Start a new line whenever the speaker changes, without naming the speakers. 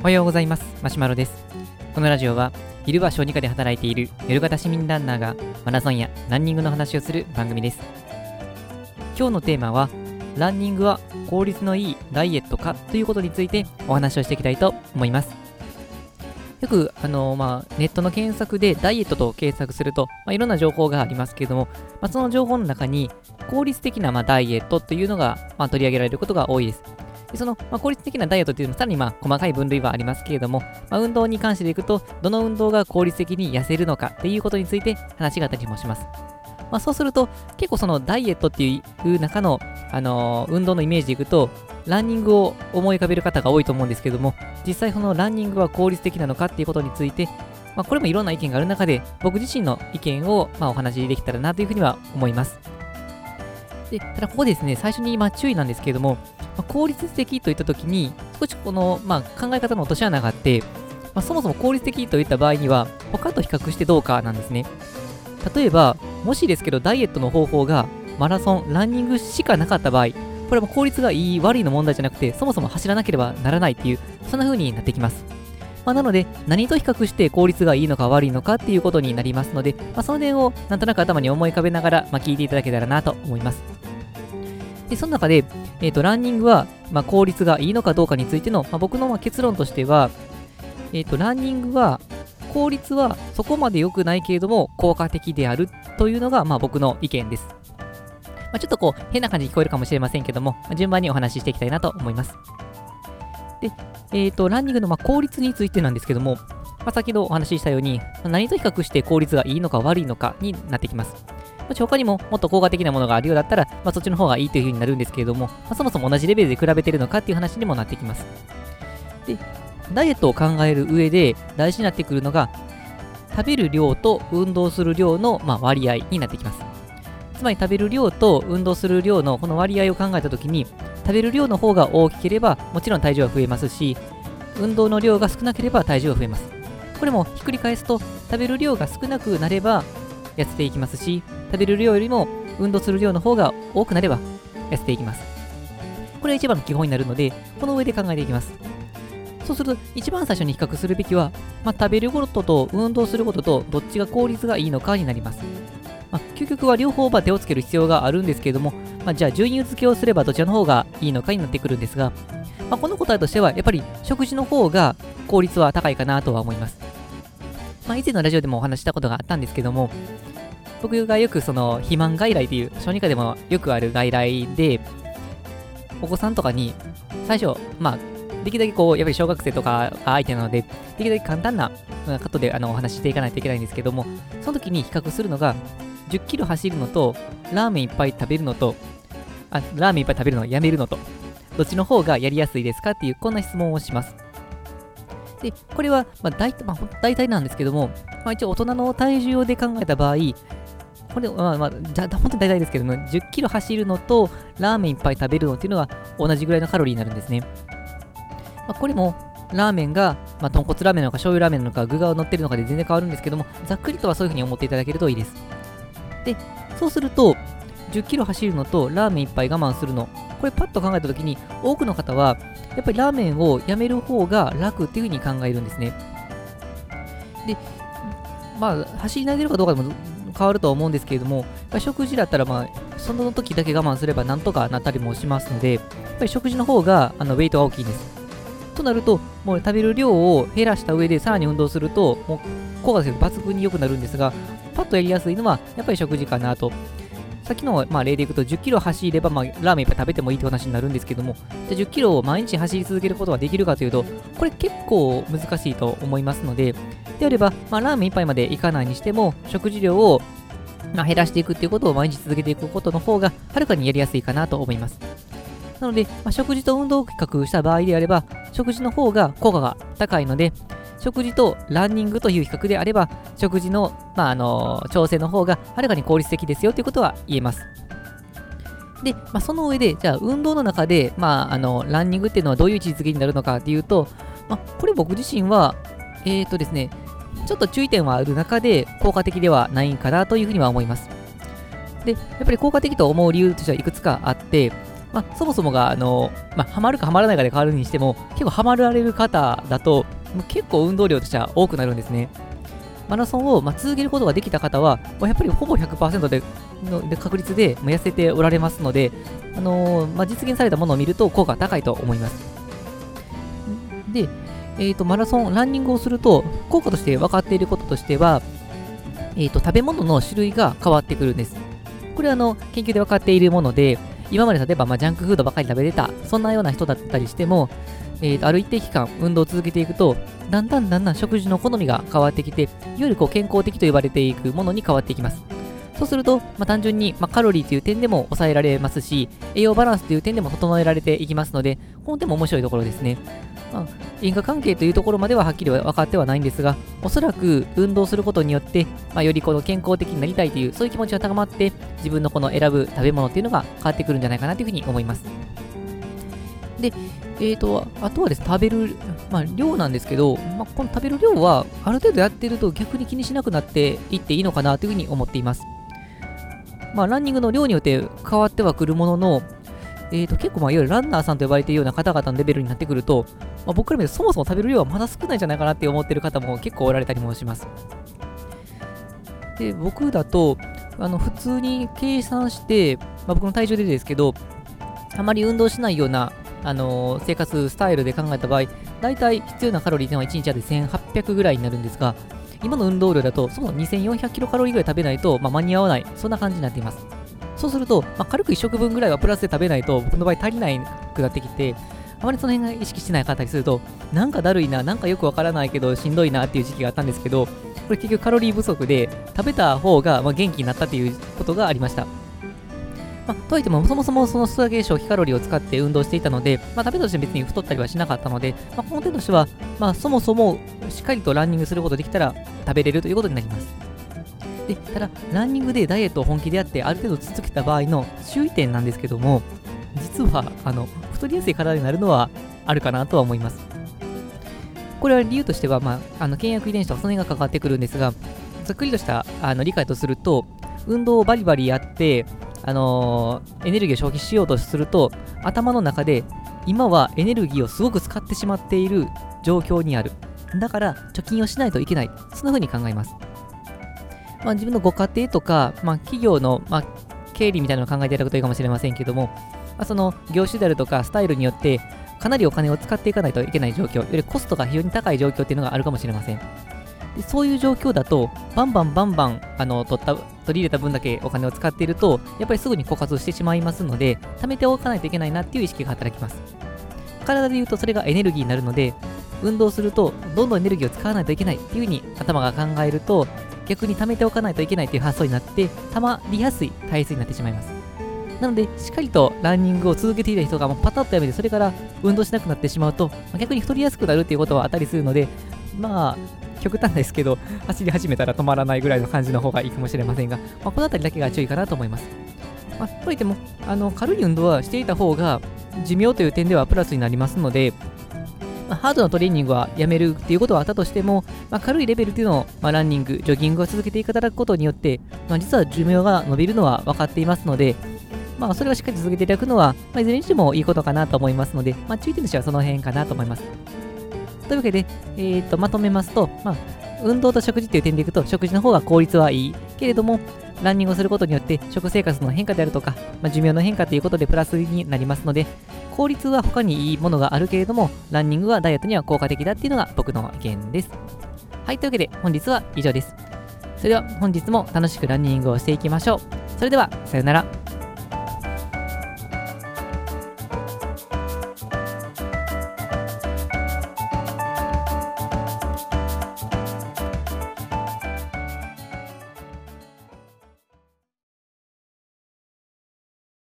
おはようございます。マシュマロです。このラジオは昼は小児科で働いている夜型市民ランナーがマラソンやランニングの話をする番組です。今日のテーマはランニングは効率のいいダイエットかということについてお話をしていきたいと思います。よく、あのまあ、ネットの検索でダイエットと検索すると、まあ、いろんな情報がありますけれども、まあ、その情報の中に効率的な、まあ、ダイエットというのが、まあ、取り上げられることが多いです。でその、まあ、効率的なダイエットというのもさらにまあ細かい分類はありますけれども、まあ、運動に関していくと、どの運動が効率的に痩せるのかっていうことについて話があったりもします。まあ、そうすると、結構そのダイエットっていう中の、あのー、運動のイメージでいくと、ランニングを思い浮かべる方が多いと思うんですけども、実際そのランニングは効率的なのかっていうことについて、まあ、これもいろんな意見がある中で、僕自身の意見をまお話しできたらなというふうには思います。でただここですね、最初にま注意なんですけども、まあ、効率的といったときに、少しこの、まあ、考え方の落とし穴があって、まあ、そもそも効率的といった場合には、他と比較してどうかなんですね。例えば、もしですけど、ダイエットの方法がマラソン、ランニングしかなかった場合、これも効率がいい、悪いの問題じゃなくて、そもそも走らなければならないっていう、そんな風になってきます。まあ、なので、何と比較して効率がいいのか悪いのかっていうことになりますので、まあ、その点をなんとなく頭に思い浮かべながら、まあ、聞いていただけたらなと思います。で、その中で、えっ、ー、と、ランニングは、ま、効率がいいのかどうかについての、ま、僕のま結論としては、えっ、ー、と、ランニングは、効率はそこまで良くないけれども、効果的であるというのが、まあ、僕の意見です。まあ、ちょっとこう、変な感じに聞こえるかもしれませんけども、まあ、順番にお話ししていきたいなと思います。で、えっ、ー、と、ランニングのま効率についてなんですけども、まあ、先ほどお話ししたように、何と比較して効率がいいのか悪いのかになってきます。もし他にももっと効果的なものがあるようだったら、まあ、そっちの方がいいという風になるんですけれども、まあ、そもそも同じレベルで比べてるのかっていう話にもなってきます。で、ダイエットを考える上で大事になってくるのが、食べる量と運動する量の、ま、割合になってきます。つまり食べる量と運動する量のこの割合を考えたときに、食べる量の方が大きければ、もちろん体重は増えますし、運動の量が少なければ体重は増えます。これもひっくり返すと、食べる量が少なくなれば痩せていきますし、食べる量よりも運動する量の方が多くなれば痩せていきます。これが一番の基本になるので、この上で考えていきます。そうすると、一番最初に比較するべきは、まあ、食べることと運動することとどっちが効率がいいのかになります。まあ、究極は両方は手をつける必要があるんですけれども、まあ、じゃあ順位付けをすればどちらの方がいいのかになってくるんですが、まあ、この答えとしては、やっぱり食事の方が効率は高いかなとは思います。まあ、以前のラジオでもお話したことがあったんですけども、僕がよくその肥満外来っていう小児科でもよくある外来で、お子さんとかに最初、まあ、できるだけこう、やっぱり小学生とかが相手なので、できるだけ簡単なカットであのお話ししていかないといけないんですけども、その時に比較するのが、10キロ走るのと、ラーメンいっぱい食べるのと、あ、ラーメンいっぱい食べるのやめるのと、どっちの方がやりやすいですか？っていう、こんな質問をします。で、これは、まあ大、まあ、大体なんですけども、まあ、一応大人の体重で考えた場合、これ、まあまあ、じゃ本当に大体ですけども、10キロ走るのと、ラーメンいっぱい食べるのっていうのが同じぐらいのカロリーになるんですね。まあ、これも、ラーメンが、まあ、豚骨ラーメンなのか醤油ラーメンなのか具が乗ってるのかで全然変わるんですけども、ざっくりとはそういうふうに思っていただけるといいです。で、そうすると、10キロ走るのとラーメン1杯我慢するの、これパッと考えたときに、多くの方は、やっぱりラーメンをやめる方が楽っていうふうに考えるんですね。で、まあ、走り投げるかどうかでも変わるとは思うんですけれども、食事だったら、まあ、その時だけ我慢すればなんとかなったりもしますので、やっぱり食事の方があのウェイトが大きいんです。となると、もう食べる量を減らした上でさらに運動すると、もう効果が抜群に良くなるんですが、パッとやりやすいのはやっぱり食事かなと。さっきの、まあ、例でいくと10キロ走れば、まあ、ラーメンいっぱい食べてもいいって話になるんですけども、じゃ10キロを毎日走り続けることができるかというと、これ結構難しいと思いますので、であれば、まあ、ラーメン1杯までいかないにしても、食事量を、まあ、減らしていくっていうことを毎日続けていくことの方が、はるかにやりやすいかなと思います。なので、まあ、食事と運動を比較した場合であれば、食事の方が効果が高いので、食事とランニングという比較であれば、食事の、まあ、あの調整の方がはるかに効率的ですよということは言えます。で、まあ、その上で、じゃあ運動の中で、まあ、あのランニングっていうのはどういう位置づけになるのかっていうと、まあ、これ僕自身は、えっ、ー、とですね、ちょっと注意点はある中で効果的ではないんかなというふうには思います。で、やっぱり効果的と思う理由としてはいくつかあって、まあ、そもそもが、あの、まあ、ハマるかハマらないかで変わるにしても、結構ハマられる方だと、もう結構運動量としては多くなるんですね。マラソンを、まあ、続けることができた方は、まあ、やっぱりほぼ100%でので確率で、ま痩せておられますので、あのー、まあ、実現されたものを見ると効果高いと思います。で、えーと、マラソン、ランニングをすると、効果として分かっていることとしては、えーと、食べ物の種類が変わってくるんです。これはあの研究で分かっているもので、今まで例えば、まあ、ジャンクフードばかり食べてた、そんなような人だったりしても、えー、ある一定期間運動を続けていくと、だんだんだんだん食事の好みが変わってきて、いわゆるこう健康的と呼ばれていくものに変わっていきます。そうすると、まあ、単純に、まあ、カロリーという点でも抑えられますし、栄養バランスという点でも整えられていきますので、この点も面白いところですね。まあ、因果関係というところまでははっきり分かってはないんですが、おそらく運動することによって、まあ、よりこの健康的になりたいという、そういう気持ちが高まって、自分のこの選ぶ食べ物っていうのが変わってくるんじゃないかなというふうに思います。で、えーと、あとはです、ね、食べる、まあ、量なんですけど、まあ、この食べる量は、ある程度やってると逆に気にしなくなっていっていいのかなというふうに思っています。まあ、ランニングの量によって変わってはくるものの、えーと、結構、まあ、いわゆるランナーさんと呼ばれているような方々のレベルになってくると、まあ、僕から見るとそもそも食べる量はまだ少ないんじゃないかなって思っている方も結構おられたりもします。で、僕だと、あの普通に計算して、まあ、僕の体重でですけど、あまり運動しないような、あのー、生活スタイルで考えた場合、大体必要なカロリーというのは1日で1800ぐらいになるんですが、今の運動量だと、その2400キロカロリーぐらい食べないと、まあ、間に合わない、そんな感じになっています。そうすると、まあ、軽く1食分ぐらいはプラスで食べないと、僕の場合足りないくなってきて、あまりその辺が意識してない方にすると、なんかだるいな、なんかよくわからないけど、しんどいなっていう時期があったんですけど、これ結局カロリー不足で、食べた方がま元気になったっていうことがありました。まあ、といっても、そもそもそのストアゲー消費カロリーを使って運動していたので、まあ、食べとして別に太ったりはしなかったので、まあ、この点としては、まあ、そもそもしっかりとランニングすることできたら食べれるということになります。で、ただ、ランニングでダイエットを本気でやって、ある程度続けた場合の注意点なんですけども、実は、あの、太りやすい体になるのはあるかなとは思います。これは理由としては、まあ、あの、倹約遺伝子とその辺が関わってくるんですが、ざっくりとしたあの理解とすると、運動をバリバリやって、あのー、エネルギーを消費しようとすると、頭の中で、今はエネルギーをすごく使ってしまっている状況にある。だから、貯金をしないといけない。そんな風に考えます。まあ、自分のご家庭とか、まあ、企業の、まあ、経理みたいなのを考えていただくといいかもしれませんけども、まあ、その業種であるとかスタイルによって、かなりお金を使っていかないといけない状況、よりコストが非常に高い状況っていうのがあるかもしれません。でそういう状況だと、バンバンバンバンあの取った取り入れた分だけお金を使っていると、やっぱりすぐに枯渇してしまいますので、貯めておかないといけないなっていう意識が働きます。体で言うとそれがエネルギーになるので、運動するとどんどんエネルギーを使わないといけないっていうふうに頭が考えると、逆に貯めておかないといけないという発想になって、溜まりやすい体質になってしまいます。なので、しっかりとランニングを続けていた人がもうパタッとやめて、それから運動しなくなってしまうと、逆に太りやすくなるっていうことはあったりするので、まあ、極端ですけど、走り始めたら止まらないぐらいの感じの方がいいかもしれませんが、まあ、この辺りだけが注意かなと思います。まあ、といっても、あの軽い運動はしていた方が寿命という点ではプラスになりますので、まあ、ハードなトレーニングはやめるっていうことはあったとしても、まあ、軽いレベルっていうのを、まあ、ランニング、ジョギングを続けていただくことによって、ま、実は寿命が伸びるのは分かっていますので、まあ、それをしっかり続けていただくのは、ま、いずれにしてもいいことかなと思いますので、ま、注意点としてはその辺かなと思います。というわけで、えー、とまとめますと、まあ、運動と食事という点でいくと、食事の方が効率はいい。けれども、ランニングをすることによって食生活の変化であるとか、まあ、寿命の変化ということでプラスになりますので、効率は他にいいものがあるけれども、ランニングはダイエットには効果的だっていうのが僕の意見です。はい、というわけで本日は以上です。それでは本日も楽しくランニングをしていきましょう。それでは、さよなら。